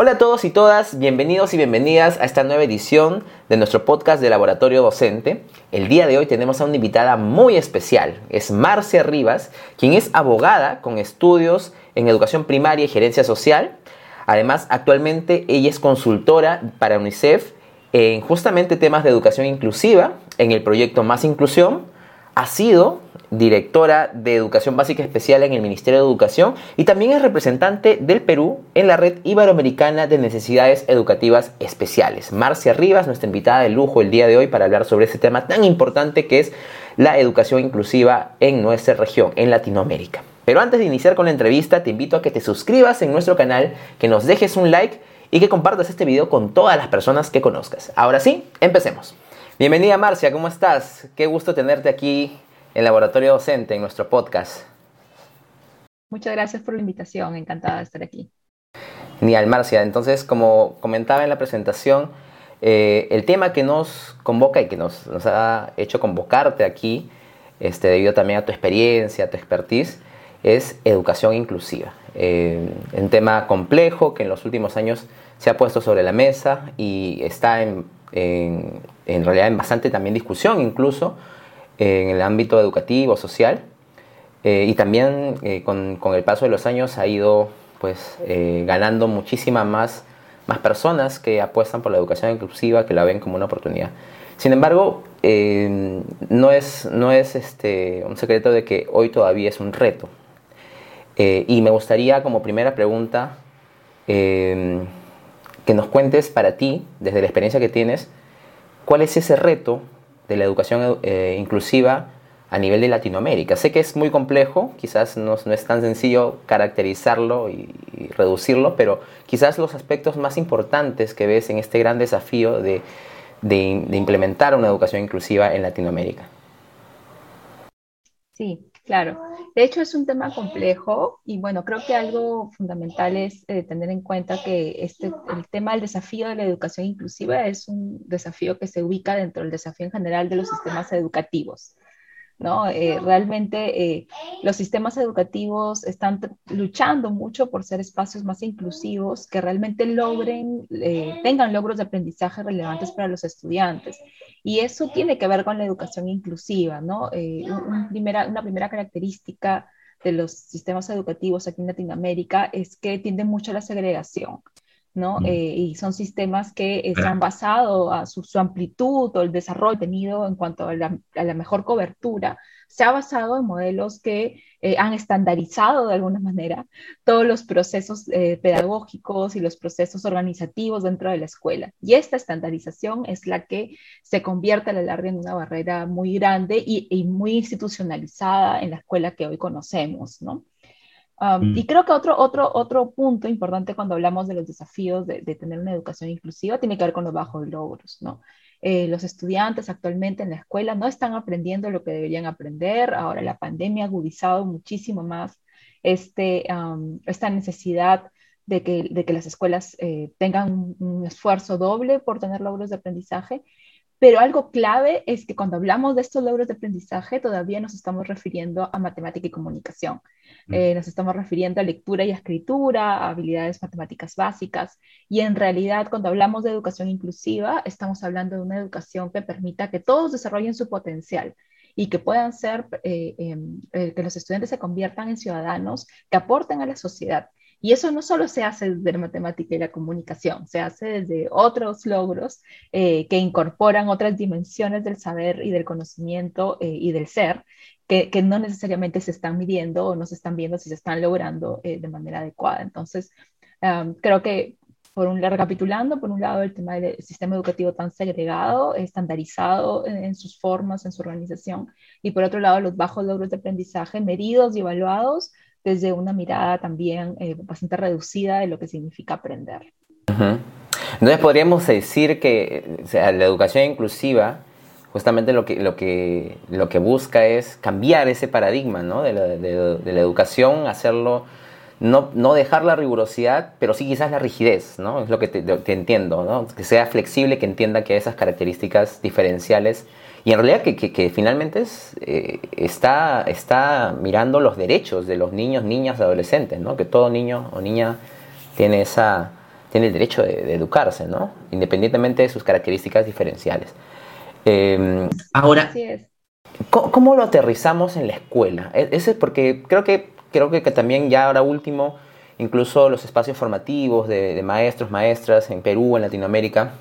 Hola a todos y todas, bienvenidos y bienvenidas a esta nueva edición de nuestro podcast de Laboratorio Docente. El día de hoy tenemos a una invitada muy especial, es Marcia Rivas, quien es abogada con estudios en educación primaria y gerencia social. Además, actualmente ella es consultora para UNICEF en justamente temas de educación inclusiva en el proyecto Más Inclusión. Ha sido directora de Educación Básica Especial en el Ministerio de Educación y también es representante del Perú en la Red Iberoamericana de Necesidades Educativas Especiales. Marcia Rivas, nuestra invitada de lujo el día de hoy para hablar sobre este tema tan importante que es la educación inclusiva en nuestra región, en Latinoamérica. Pero antes de iniciar con la entrevista, te invito a que te suscribas en nuestro canal, que nos dejes un like y que compartas este video con todas las personas que conozcas. Ahora sí, empecemos. Bienvenida Marcia, ¿cómo estás? Qué gusto tenerte aquí el Laboratorio Docente en nuestro podcast. Muchas gracias por la invitación, encantada de estar aquí. Genial, Marcia. Entonces, como comentaba en la presentación, eh, el tema que nos convoca y que nos, ha hecho convocarte aquí, este, debido también a tu experiencia, a tu expertise, es educación inclusiva. Eh, un tema complejo que en los últimos años se ha puesto sobre la mesa y está en, en, en realidad en bastante también discusión incluso en el ámbito educativo, social, eh, y también eh, con, el paso de los años ha ido pues, eh, ganando muchísimas más, más personas que apuestan por la educación inclusiva, que la ven como una oportunidad. Sin embargo, no es, no es este, un secreto de que hoy todavía es un reto. y me gustaría como primera pregunta que nos cuentes para ti, desde la experiencia que tienes, cuál es ese reto de la educación eh, inclusiva a nivel de Latinoamérica. Sé que es muy complejo, quizás no, es tan sencillo caracterizarlo y, reducirlo, pero quizás los aspectos más importantes que ves en este gran desafío de, implementar una educación inclusiva en Latinoamérica. Sí, Claro, de hecho es un tema complejo y bueno, creo que algo fundamental es eh, tener en cuenta que este, el tema del desafío de la educación inclusiva es un desafío que se ubica dentro del desafío en general de los sistemas educativos. ¿No? Eh, realmente eh, los sistemas educativos están luchando mucho por ser espacios más inclusivos que realmente logren, eh, tengan logros de aprendizaje relevantes para los estudiantes. Y eso tiene que ver con la educación inclusiva, ¿no? primera, una primera característica de los sistemas educativos aquí en Latinoamérica es que tienden mucho a la segregación. ¿No? Mm. Eh, y son sistemas que están basados a su, amplitud o el desarrollo tenido en cuanto a la, mejor cobertura, se ha basado en modelos que eh, han estandarizado de alguna manera todos los procesos eh, pedagógicos y los procesos organizativos dentro de la escuela. Y esta estandarización es la que se convierte a la larga en una barrera muy grande y, y muy institucionalizada en la escuela que hoy conocemos, ¿no? Mm. Y creo que otro, otro, otro punto importante cuando hablamos de los desafíos de, tener una educación inclusiva tiene que ver con los bajos logros, ¿no? Eh, los estudiantes actualmente en la escuela no están aprendiendo lo que deberían aprender. Ahora la pandemia ha agudizado muchísimo más este, esta necesidad de que, de que las escuelas eh, tengan un, esfuerzo doble por tener logros de aprendizaje. Pero algo clave es que cuando hablamos de estos logros de aprendizaje, todavía nos estamos refiriendo a matemática y comunicación. Eh, nos estamos refiriendo a lectura y escritura, a habilidades matemáticas básicas. Y en realidad, cuando hablamos de educación inclusiva, estamos hablando de una educación que permita que todos desarrollen su potencial y que puedan ser, eh, em, eh, que los estudiantes se conviertan en ciudadanos que aporten a la sociedad. Y eso no solo se hace desde la matemática y la comunicación, se hace desde otros logros que incorporan otras dimensiones del saber y del conocimiento y del ser que, no necesariamente se están midiendo o no se están viendo si se están logrando eh, de manera adecuada. Entonces, creo que, por un recapitulando, por un lado, el tema del sistema educativo tan segregado, estandarizado en, sus formas, en su organización, y por otro lado, los bajos logros de aprendizaje medidos y evaluados desde una mirada también eh, bastante reducida de lo que significa aprender. Entonces podríamos decir que la educación inclusiva justamente lo que, lo que, lo que busca es cambiar ese paradigma ¿no? de, la, de, la, educación, hacerlo, no, no, dejar la rigurosidad, pero sí quizás la rigidez, ¿no? es lo que te, entiendo, ¿no? que sea flexible, que entienda que esas características diferenciales y en realidad que, que, finalmente es, eh, está, está mirando los derechos de los niños, niñas, adolescentes, ¿no? que todo niño o niña tiene esa, tiene el derecho de, educarse, ¿no? Independientemente de sus características diferenciales. Em, ahora, ¿cómo, lo aterrizamos en la escuela? E, ese porque creo que, creo que, también ya ahora último, incluso los espacios formativos de, maestros, maestras en Perú, en Latinoamérica,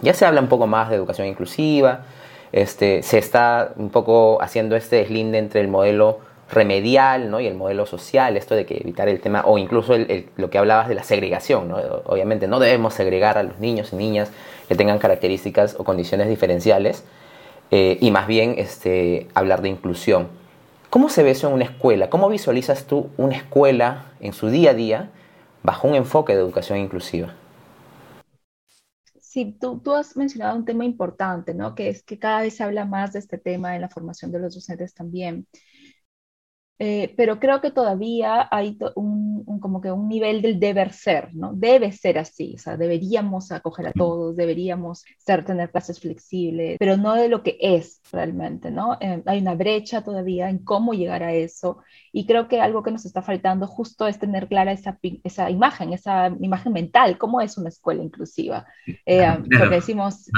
ya se habla un poco más de educación inclusiva, este, se está un poco haciendo este deslinde entre el modelo remedial y el modelo social, esto de que evitar el tema, o incluso lo que hablabas de la segregación. ¿no? Obviamente no debemos segregar a los niños y niñas que tengan características o condiciones diferenciales, eh, y más bien este, hablar de inclusión. ¿Cómo se ve eso en una escuela? ¿Cómo visualizas tú una escuela en su día a día bajo un enfoque de educación inclusiva? Sí, tú, tú, has mencionado un tema importante, ¿no? Que es que cada vez se habla más de este tema en la formación de los docentes también. Eh, pero creo que todavía hay un, como que un nivel del deber ser, ¿no? Debe ser así, o sea, deberíamos acoger a todos, deberíamos ser, tener clases flexibles, pero no de lo que es realmente, ¿no? Eh, hay una brecha todavía en cómo llegar a eso y creo que algo que nos está faltando justo es tener clara esa, esa imagen, esa imagen mental, cómo es una escuela inclusiva. Eh, porque decimos,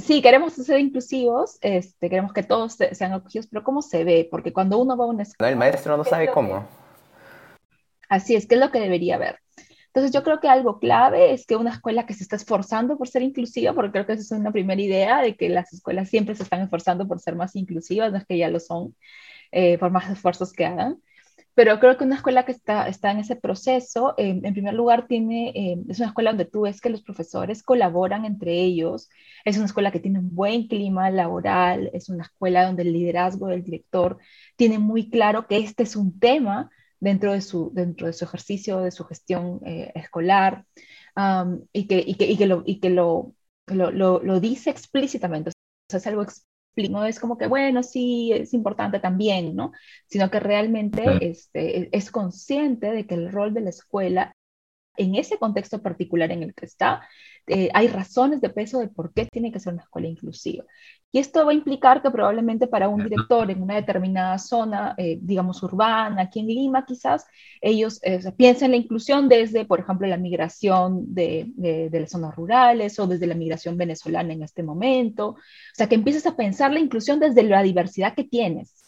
sí, queremos ser inclusivos, este, queremos que todos sean acogidos, pero ¿cómo se ve? Porque cuando uno va a una escuela... el maestro no sabe cómo. Así es, ¿qué es lo que debería ver? Entonces yo creo que algo clave es que una escuela que se está esforzando por ser inclusiva, porque creo que esa es una primera idea de que las escuelas siempre se están esforzando por ser más inclusivas, no es que ya lo son, eh, por más esfuerzos que hagan. Pero creo que una escuela que está, está en ese proceso, en primer lugar, tiene, eh, es una escuela donde tú ves que los profesores colaboran entre ellos, es una escuela que tiene un buen clima laboral, es una escuela donde el liderazgo del director tiene muy claro que este es un tema dentro de su, dentro de su ejercicio, de su gestión eh, escolar, y, que, y, que, y, que, lo, y que lo, lo, lo, dice explícitamente. O sea, es algo no es como que, bueno, sí, es importante también, ¿no? Sino que realmente este, es consciente de que el rol de la escuela en ese contexto particular en el que está, eh, hay razones de peso de por qué tiene que ser una escuela inclusiva. Y esto va a implicar que probablemente para un director en una determinada zona, eh, digamos urbana, aquí en Lima quizás, ellos eh, piensen la inclusión desde, por ejemplo, la migración de, de, las zonas rurales o desde la migración venezolana en este momento. O sea, que empieces a pensar la inclusión desde la diversidad que tienes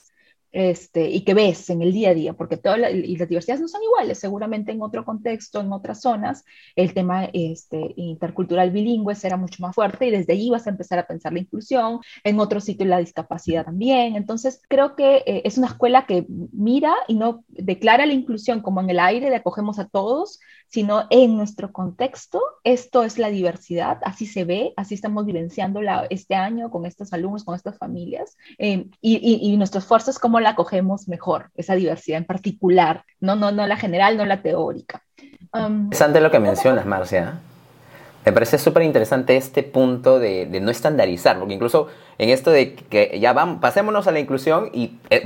este, y que ves en el día a día, porque todas y las diversidades no son iguales, seguramente en otro contexto, en otras zonas, el tema este, intercultural bilingüe será mucho más fuerte y desde allí vas a empezar a pensar la inclusión, en otro sitio la discapacidad también. Entonces, creo que eh, es una escuela que mira y no declara la inclusión como en el aire de acogemos a todos, sino en nuestro contexto, esto es la diversidad, así se ve, así estamos vivenciando este año con estos alumnos, con estas familias, eh, y, y, y nuestro es cómo la acogemos mejor, esa diversidad en particular, no, no, no la general, no la teórica. Um, Interesante lo que mencionas, Marcia. Me parece súper interesante este punto de, no estandarizar, porque incluso en esto de que ya vamos, pasémonos a la inclusión y eh,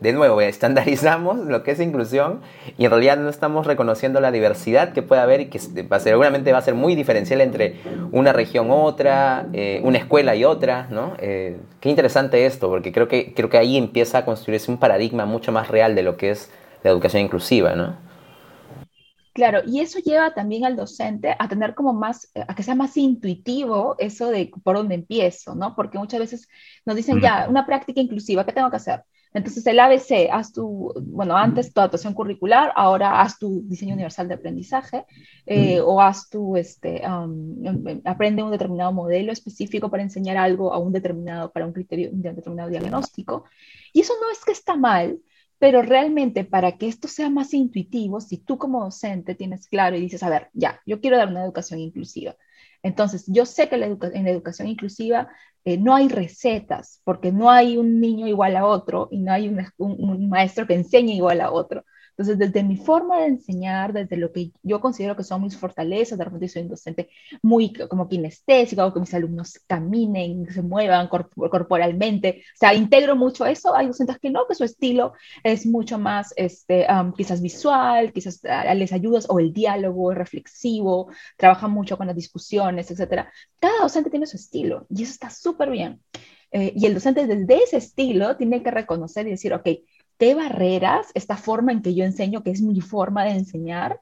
de, nuevo estandarizamos lo que es inclusión y en realidad no estamos reconociendo la diversidad que puede haber y que seguramente va a ser muy diferencial entre una región otra, eh, una escuela y otra, ¿no? Eh, qué interesante esto, porque creo que, creo que ahí empieza a construirse un paradigma mucho más real de lo que es la educación inclusiva, ¿no? Claro, y eso lleva también al docente a tener como más, eh, a que sea más intuitivo eso de por dónde empiezo, ¿no? Porque muchas veces nos dicen, ya, una práctica inclusiva, ¿qué tengo que hacer? Entonces el ABC, haz tu, bueno, antes tu adaptación curricular, ahora haz tu diseño universal de aprendizaje, eh, o haz tu, este, aprende un determinado modelo específico para enseñar algo a un determinado, para un criterio, un determinado diagnóstico. Y eso no es que está mal, pero realmente para que esto sea más intuitivo, si tú como docente tienes claro y dices, a ver, ya, yo quiero dar una educación inclusiva. Entonces, yo sé que en la educación inclusiva eh, no hay recetas, porque no hay un niño igual a otro y no hay un maestro que enseñe igual a otro. Entonces, desde mi forma de enseñar, desde lo que yo considero que son mis fortalezas, de repente soy un docente muy como kinestésico, hago que mis alumnos caminen, se muevan corporalmente, o sea, integro mucho eso. Hay docentes que no, que su estilo es mucho más, este, quizás visual, quizás ah, les ayudas, o el diálogo es reflexivo, trabaja mucho con las discusiones, etc. Cada docente tiene su estilo y eso está súper bien. Eh, y el docente desde ese estilo tiene que reconocer y decir, ok, qué barreras, esta forma en que yo enseño, que es mi forma de enseñar,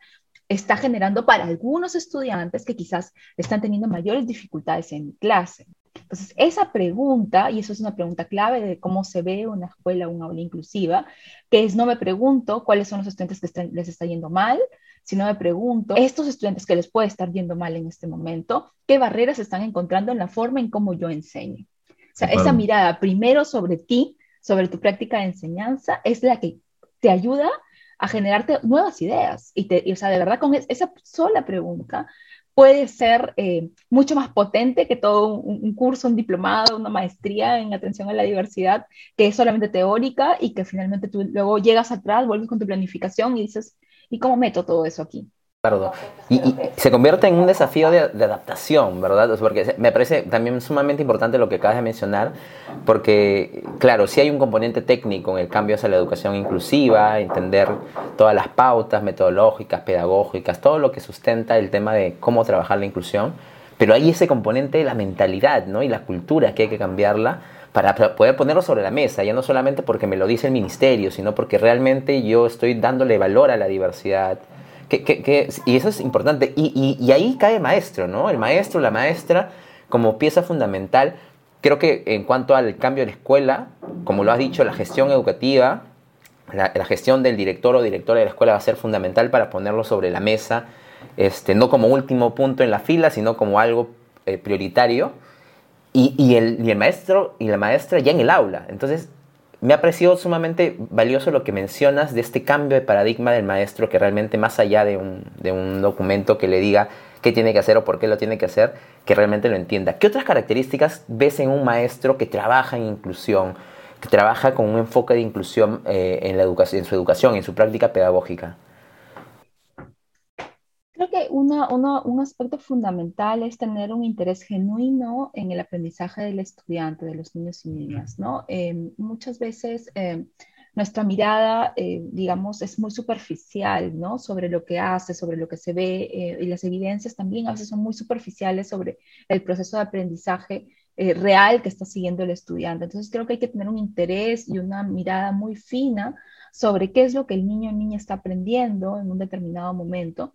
está generando para algunos estudiantes que quizás están teniendo mayores dificultades en clase. Entonces, esa pregunta, y eso es una pregunta clave de cómo se ve una escuela, una aula inclusiva, que es no me pregunto cuáles son los estudiantes que les está yendo mal, sino me pregunto, estos estudiantes que les puede estar yendo mal en este momento, ¿qué barreras están encontrando en la forma en cómo yo enseño? O sea, esa mirada primero sobre ti, sobre tu práctica de enseñanza, es la que te ayuda a generarte nuevas ideas. Y, te, o sea, de verdad, con esa sola pregunta, puede ser eh, mucho más potente que todo un, curso, un diplomado, una maestría en atención a la diversidad, que es solamente teórica y que finalmente tú luego llegas atrás, vuelves con tu planificación y dices, ¿y cómo meto todo eso aquí? Y, se convierte en un desafío de, adaptación, ¿verdad? Porque me parece también sumamente importante lo que acabas de mencionar, porque, claro, sí hay un componente técnico en el cambio hacia la educación inclusiva, entender todas las pautas metodológicas, pedagógicas, todo lo que sustenta el tema de cómo trabajar la inclusión, pero hay ese componente de la mentalidad, ¿no? Y la cultura que hay que cambiarla para poder ponerlo sobre la mesa, ya no solamente porque me lo dice el ministerio, sino porque realmente yo estoy dándole valor a la diversidad, y eso es importante. Y, ahí cae maestro, ¿no? El maestro, la maestra, como pieza fundamental. Creo que en cuanto al cambio de la escuela, como lo has dicho, la gestión educativa, la, gestión del director o directora de la escuela va a ser fundamental para ponerlo sobre la mesa, este, no como último punto en la fila, sino como algo eh, prioritario. Y, y el maestro y la maestra ya en el aula. Entonces, me ha parecido sumamente valioso lo que mencionas de este cambio de paradigma del maestro, que realmente más allá de un, documento que le diga qué tiene que hacer o por qué lo tiene que hacer, que realmente lo entienda. ¿Qué otras características ves en un maestro que trabaja en inclusión, que trabaja con un enfoque de inclusión eh, en, la educación, en su educación, en su práctica pedagógica? Creo que un aspecto fundamental es tener un interés genuino en el aprendizaje del estudiante, de los niños y niñas, ¿no? Em, muchas veces em, nuestra mirada, eh, digamos, es muy superficial, ¿no? Sobre lo que hace, sobre lo que se ve, eh, y las evidencias también a veces son muy superficiales sobre el proceso de aprendizaje eh, real que está siguiendo el estudiante. Entonces creo que hay que tener un interés y una mirada muy fina sobre qué es lo que el niño o niña está aprendiendo en un determinado momento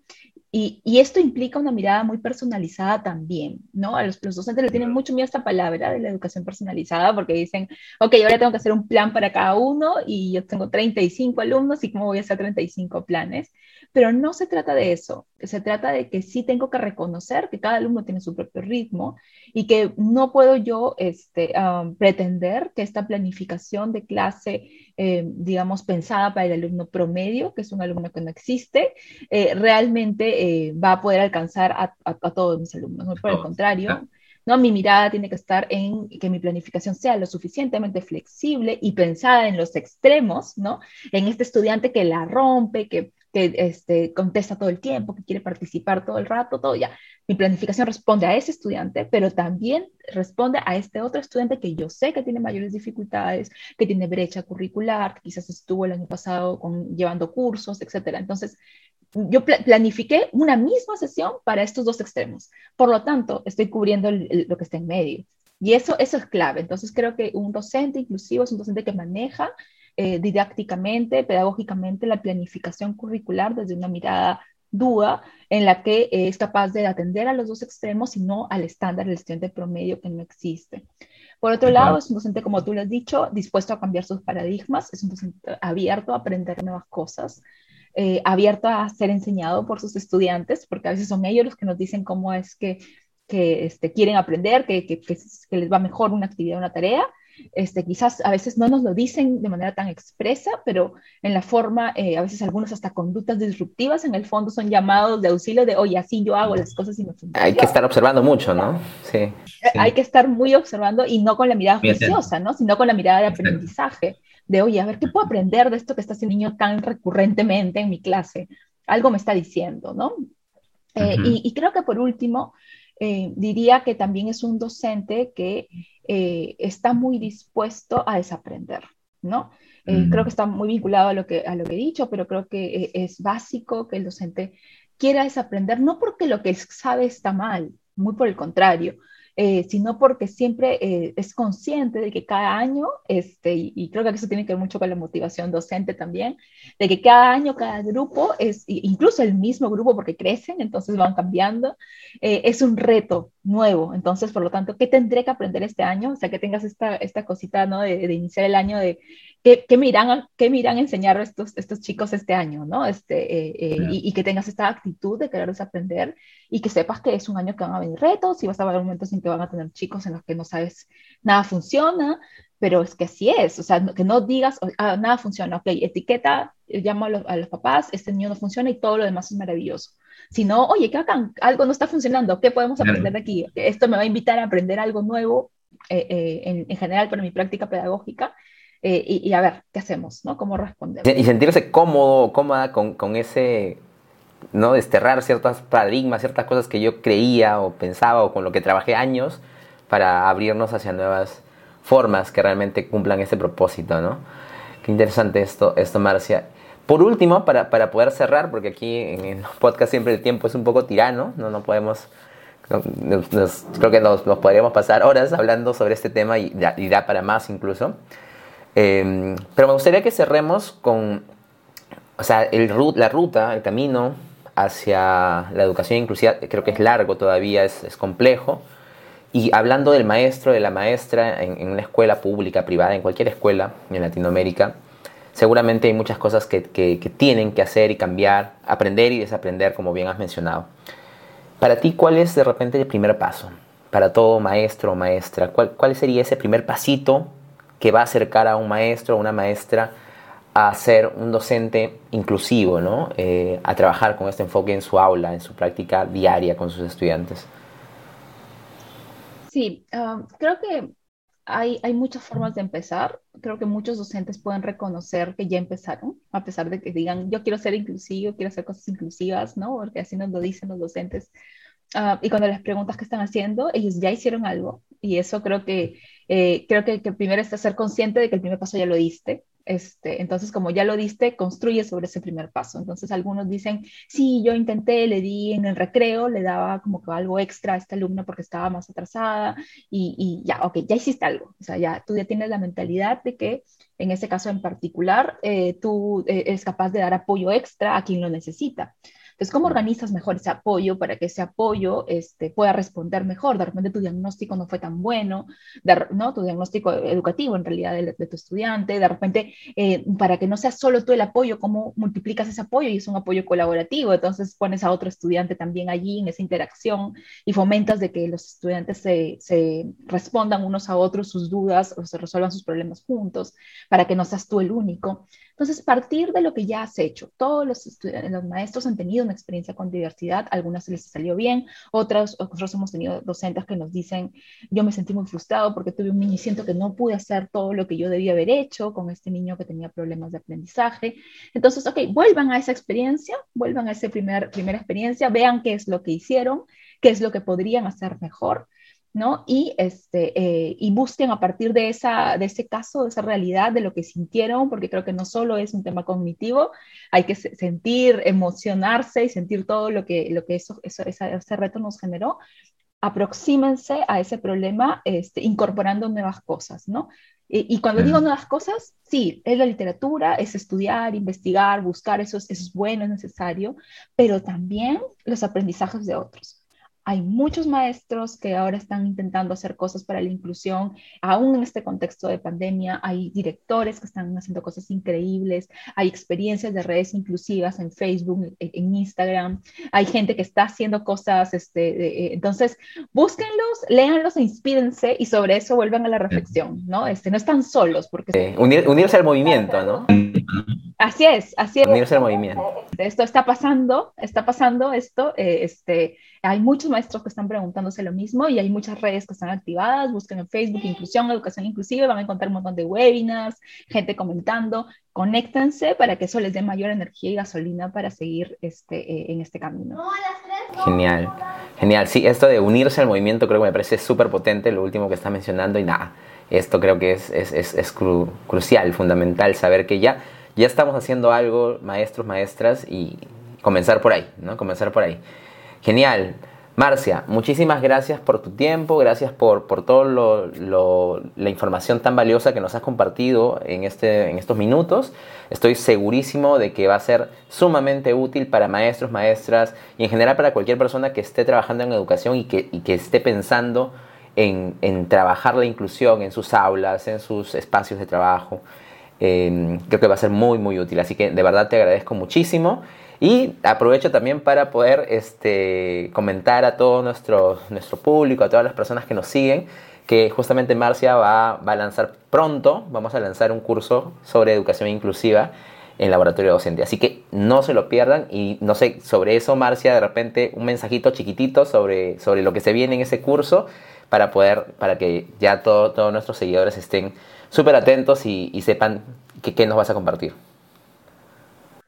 y, esto implica una mirada muy personalizada también, ¿no? A los, docentes le tienen mucho miedo a esta palabra de la educación personalizada porque dicen, ok, ahora tengo que hacer un plan para cada uno y yo tengo 35 alumnos y cómo voy a hacer 35 planes. Pero no se trata de eso, se trata de que sí tengo que reconocer que cada alumno tiene su propio ritmo y que no puedo yo este, pretender que esta planificación de clase, eh, digamos, pensada para el alumno promedio, que es un alumno que no existe, eh, realmente eh, va a poder alcanzar a, todos mis alumnos. por el contrario, ¿no? Mi mirada tiene que estar en que mi planificación sea lo suficientemente flexible y pensada en los extremos, ¿no? En este estudiante que la rompe, que que este, contesta todo el tiempo, que quiere participar todo el rato, todo ya. Mi planificación responde a ese estudiante, pero también responde a este otro estudiante que yo sé que tiene mayores dificultades, que tiene brecha curricular, que quizás estuvo el año pasado con, llevando cursos, etc. Entonces, yo planifiqué una misma sesión para estos dos extremos. Por lo tanto, estoy cubriendo lo que está en medio. Y eso, eso es clave. Entonces, creo que un docente inclusivo es un docente que maneja eh, didácticamente, pedagógicamente, la planificación curricular desde una mirada duda en la que eh, es capaz de atender a los dos extremos y no al estándar del estudiante promedio que no existe. Por otro lado, es un docente, como tú lo has dicho, dispuesto a cambiar sus paradigmas, es un docente abierto a aprender nuevas cosas, eh, abierto a ser enseñado por sus estudiantes, porque a veces son ellos los que nos dicen cómo es que, que este, quieren aprender, que, que, que, les va mejor una actividad una tarea, este, quizás a veces no nos lo dicen de manera tan expresa, pero en la forma, eh, a veces algunos hasta conductas disruptivas, en el fondo son llamados de auxilio de, oye, así yo hago las cosas y me. Hay que estar observando mucho, ¿no? Sí. Eh, hay que estar muy observando y no con la mirada juiciosa, ¿no? Sino con la mirada de aprendizaje, de, oye, a ver, ¿qué puedo aprender de esto que está haciendo el niño tan recurrentemente en mi clase? Algo me está diciendo, ¿no? Eh, y, creo que por último, diría que también es un docente que eh, está muy dispuesto a desaprender, ¿no? Eh, creo que está muy vinculado a lo, que, a lo que he dicho, pero creo que eh, es básico que el docente quiera desaprender, no porque lo que sabe está mal, muy por el contrario, eh, sino porque siempre eh, es consciente de que cada año, este, y, creo que eso tiene que ver mucho con la motivación docente también, de que cada año, cada grupo, es, incluso el mismo grupo porque crecen, entonces van cambiando, eh, es un reto nuevo. Entonces, por lo tanto, ¿qué tendré que aprender este año? O sea, que tengas esta, esta cosita, ¿no? De, de iniciar el año de ¿qué, qué, me irán, qué a enseñar estos, estos chicos este año, ¿no? Este, y, y, que tengas esta actitud de querer desaprender y que sepas que es un año que van a venir retos y vas a haber momentos en que van a tener chicos en los que no sabes nada funciona, pero es que así es, o sea, que no digas, ah, nada funciona, ok, etiqueta, llamo a los, a los, papás, este niño no funciona y todo lo demás es maravilloso. Si no, oye, ¿qué hagan? Algo no está funcionando, ¿qué podemos aprender de aquí? Esto me va a invitar a aprender algo nuevo eh, eh, en, en, general para mi práctica pedagógica eh, y, y, a ver, ¿qué hacemos? ¿no? ¿Cómo responder? Y sentirse cómodo, cómoda con, con ese ¿no? Desterrar ciertos paradigmas, ciertas cosas que yo creía o pensaba o con lo que trabajé años para abrirnos hacia nuevas formas que realmente cumplan ese propósito, ¿no? Qué interesante esto, esto Marcia. Por último, para, para poder cerrar, porque aquí en el podcast siempre el tiempo es un poco tirano, no, no podemos, nos, creo que nos, nos, podríamos pasar horas hablando sobre este tema y, y da para más incluso. Eh, pero me gustaría que cerremos con, o sea, el, la ruta, el camino hacia la educación inclusiva creo que es largo todavía, es, es complejo. Y hablando del maestro, de la maestra en, una escuela pública, privada, en cualquier escuela en Latinoamérica, seguramente hay muchas cosas que, que, que, tienen que hacer y cambiar, aprender y desaprender, como bien has mencionado. Para ti, ¿cuál es de repente el primer paso? Para todo maestro o maestra, ¿cuál, ¿cuál sería ese primer pasito que va a acercar a un maestro o una maestra a ser un docente inclusivo, ¿no? Eh, a trabajar con este enfoque en su aula, en su práctica diaria con sus estudiantes? Sí, uh, creo que hay, hay, muchas formas de empezar. Creo que muchos docentes pueden reconocer que ya empezaron, a pesar de que digan, yo quiero ser inclusivo, quiero hacer cosas inclusivas, ¿no? Porque así nos lo dicen los docentes. Uh, y cuando les preguntas qué están haciendo, ellos ya hicieron algo. Y eso creo que, eh, creo que, que primero es ser consciente de que el primer paso ya lo diste, este, entonces, como ya lo diste, construye sobre ese primer paso. Entonces, algunos dicen, sí, yo intenté, le di en el recreo, le daba como que algo extra a esta alumna porque estaba más atrasada y, y ya, ok, ya hiciste algo. O sea, ya tú ya tienes la mentalidad de que en ese caso en particular, eh, tú eh, eres capaz de dar apoyo extra a quien lo necesita. Entonces, ¿cómo organizas mejor ese apoyo para que ese apoyo este, pueda responder mejor? De repente tu diagnóstico no fue tan bueno, de, ¿no? tu diagnóstico educativo en realidad de, tu estudiante, de repente eh, para que no sea solo tú el apoyo, ¿cómo multiplicas ese apoyo? Y es un apoyo colaborativo, entonces pones a otro estudiante también allí en esa interacción y fomentas de que los estudiantes se respondan unos a otros sus dudas o se resuelvan sus problemas juntos, para que no seas tú el único. Entonces, partir de lo que ya has hecho. Todos los, los maestros han tenido una experiencia con diversidad, algunas les salió bien, otras, otros hemos tenido docentes que nos dicen, yo me sentí muy frustrado porque tuve un niño y siento que no pude hacer todo lo que yo debía haber hecho con este niño que tenía problemas de aprendizaje. Entonces, ok, vuelvan a esa experiencia, vuelvan a esa primer, primera experiencia, vean qué es lo que hicieron, qué es lo que podrían hacer mejor ¿no? Y, este, eh, y busquen a partir de, esa, de ese caso, de esa realidad, de lo que sintieron, porque creo que no solo es un tema cognitivo, hay que sentir, emocionarse y sentir todo lo que, lo que eso, eso esa, ese reto nos generó. Aproxímense a ese problema este, incorporando nuevas cosas, ¿no? Y, y cuando digo nuevas cosas, sí, es la literatura, es estudiar, investigar, buscar, eso es, eso es bueno, es necesario, pero también los aprendizajes de otros hay muchos maestros que ahora están intentando hacer cosas para la inclusión, aún en este contexto de pandemia. Hay directores que están haciendo cosas increíbles, hay experiencias de redes inclusivas en Facebook, en Instagram, hay gente que está haciendo cosas, este, eh, entonces búsquenlos, léanlos e inspírense y sobre eso vuelvan a la reflexión, ¿no? Este, no están solos. Porque... Sí, unir, unirse al movimiento, ¿no? Así es, así es. Unirse al movimiento. Esto está pasando, está pasando esto, eh, este, hay muchos maestros que están preguntándose lo mismo y hay muchas redes que están activadas, busquen en Facebook inclusión, educación inclusiva, van a encontrar un montón de webinars, gente comentando, conéctense para que eso les dé mayor energía y gasolina para seguir este, eh, en este camino. Genial, genial. Sí, esto de unirse al movimiento creo que me parece súper potente, lo último que está mencionando y nada, esto creo que es, es, es, es cru crucial, fundamental, saber que ya, ya estamos haciendo algo, maestros, maestras, y comenzar por ahí, ¿no? Comenzar por ahí. Genial. Marcia, muchísimas gracias por tu tiempo, gracias por, por toda la información tan valiosa que nos has compartido en, este, en estos minutos. Estoy segurísimo de que va a ser sumamente útil para maestros, maestras y en general para cualquier persona que esté trabajando en educación y que, que esté pensando en, en, trabajar la inclusión en sus aulas, en sus espacios de trabajo. Eh, creo que va a ser muy, muy útil. Así que de verdad te agradezco muchísimo. Y aprovecho también para poder este, comentar a todo nuestro, nuestro público, a todas las personas que nos siguen, que justamente Marcia va, va a lanzar pronto, vamos a lanzar un curso sobre educación inclusiva en laboratorio docente. Así que no se lo pierdan y no sé, sobre eso Marcia, de repente un mensajito chiquitito sobre, sobre lo que se viene en ese curso para poder, para que ya todos nuestros seguidores estén súper atentos y, y sepan qué nos vas a compartir.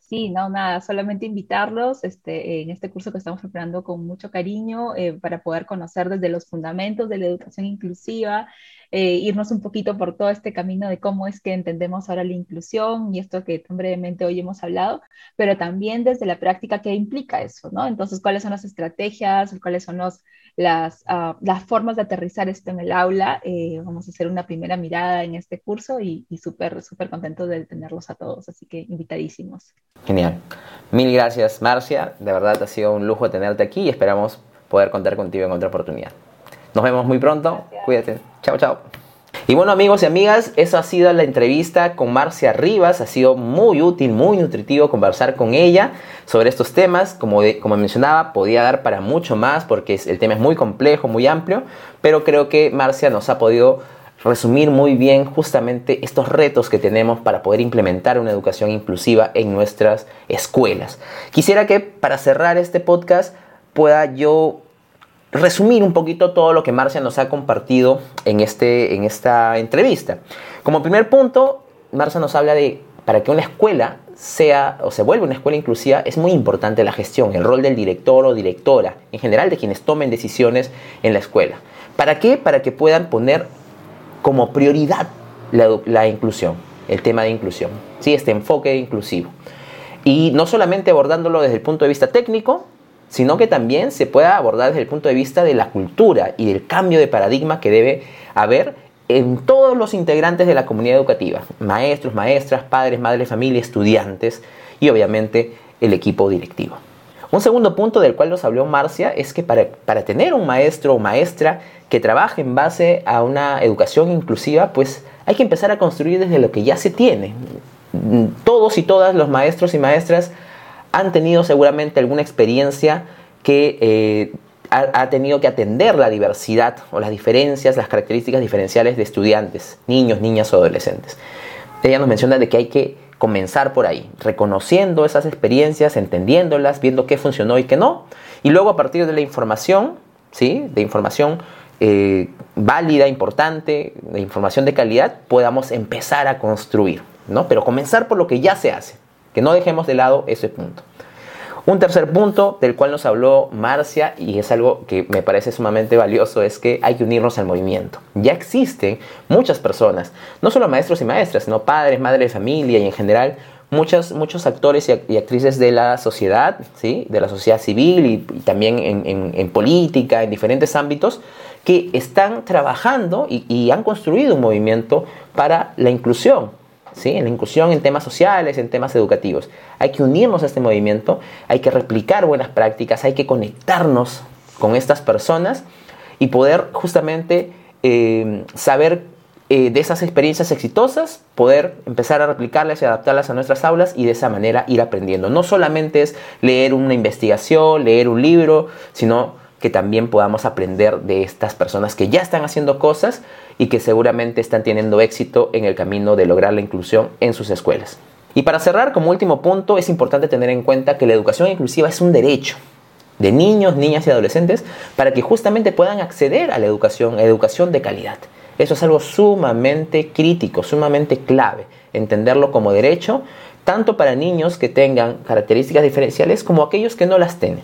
Sí, no, nada, solamente invitarlos este, en este curso que estamos preparando con mucho cariño eh, para poder conocer desde los fundamentos de la educación inclusiva, eh, irnos un poquito por todo este camino de cómo es que entendemos ahora la inclusión y esto que tan brevemente hoy hemos hablado, pero también desde la práctica qué implica eso, ¿no? Entonces, cuáles son las estrategias, cuáles son los, las, uh, las formas de aterrizar esto en el aula. Eh, vamos a hacer una primera mirada en este curso y, y súper, súper contentos de tenerlos a todos, así que invitadísimos. Genial. Mil gracias, Marcia. De verdad ha sido un lujo tenerte aquí y esperamos poder contar contigo en otra oportunidad. Nos vemos muy pronto. Cuídate. Chao, chao. Y bueno amigos y amigas, eso ha sido la entrevista con Marcia Rivas. Ha sido muy útil, muy nutritivo conversar con ella sobre estos temas. Como, como mencionaba, podía dar para mucho más porque el tema es muy complejo, muy amplio. Pero creo que Marcia nos ha podido resumir muy bien justamente estos retos que tenemos para poder implementar una educación inclusiva en nuestras escuelas. Quisiera que para cerrar este podcast pueda yo resumir un poquito todo lo que Marcia nos ha compartido en, este, en esta entrevista. Como primer punto, Marcia nos habla de para que una escuela sea o se vuelva una escuela inclusiva es muy importante la gestión, el rol del director o directora, en general de quienes tomen decisiones en la escuela. ¿Para qué? Para que puedan poner como prioridad la, inclusión, el tema de inclusión, ¿sí? este enfoque inclusivo. Y no solamente abordándolo desde el punto de vista técnico, sino que también se pueda abordar desde el punto de vista de la cultura y del cambio de paradigma que debe haber en todos los integrantes de la comunidad educativa, maestros, maestras, padres, madres, familia, estudiantes y obviamente el equipo directivo. Un segundo punto del cual nos habló Marcia es que para, para tener un maestro o maestra que trabaje en base a una educación inclusiva, pues hay que empezar a construir desde lo que ya se tiene. Todos y todas los maestros y maestras han tenido seguramente alguna experiencia que eh, ha, tenido que atender la diversidad o las diferencias, las características diferenciales de estudiantes, niños, niñas o adolescentes. Ella nos menciona de que hay que comenzar por ahí, reconociendo esas experiencias, entendiéndolas, viendo qué funcionó y qué no, y luego a partir de la información, ¿sí? de información eh, válida, importante, de información de calidad, podamos empezar a construir, ¿no? pero comenzar por lo que ya se hace. No dejemos de lado ese punto. Un tercer punto del cual nos habló Marcia y es algo que me parece sumamente valioso es que hay que unirnos al movimiento. Ya existen muchas personas, no solo maestros y maestras, sino padres, madres de familia y en general muchos, muchos actores y, actrices de la sociedad, ¿sí? de la sociedad civil y, también en, política, en diferentes ámbitos, que están trabajando y han construido un movimiento para la inclusión, en la inclusión en temas sociales, en temas educativos. Hay que unirnos a este movimiento, hay que replicar buenas prácticas, hay que conectarnos con estas personas y poder justamente eh, saber eh, de esas experiencias exitosas, poder empezar a replicarlas y adaptarlas a nuestras aulas y de esa manera ir aprendiendo. No solamente es leer una investigación, leer un libro, sino que también podamos aprender de estas personas que ya están haciendo cosas y que seguramente están teniendo éxito en el camino de lograr la inclusión en sus escuelas. Y para cerrar, como último punto, es importante tener en cuenta que la educación inclusiva es un derecho de niños, niñas y adolescentes para que justamente puedan acceder a la educación, educación de calidad. Eso es algo sumamente crítico, sumamente clave, entenderlo como derecho, tanto para niños que tengan características diferenciales como aquellos que no las tienen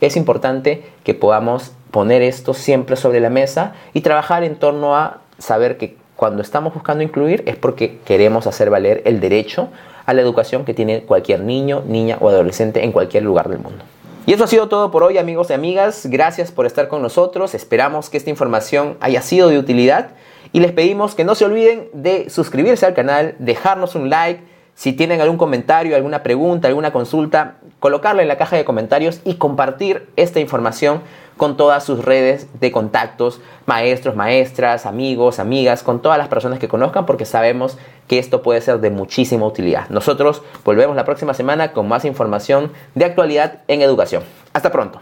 es importante que podamos poner esto siempre sobre la mesa y trabajar en torno a saber que cuando estamos buscando incluir es porque queremos hacer valer el derecho a la educación que tiene cualquier niño, niña o adolescente en cualquier lugar del mundo. Y eso ha sido todo por hoy amigos y amigas. Gracias por estar con nosotros. Esperamos que esta información haya sido de utilidad y les pedimos que no se olviden de suscribirse al canal, dejarnos un like. Si tienen algún comentario, alguna pregunta, alguna consulta, colocarla en la caja de comentarios y compartir esta información con todas sus redes de contactos, maestros, maestras, amigos, amigas, con todas las personas que conozcan, porque sabemos que esto puede ser de muchísima utilidad. Nosotros volvemos la próxima semana con más información de actualidad en educación. Hasta pronto.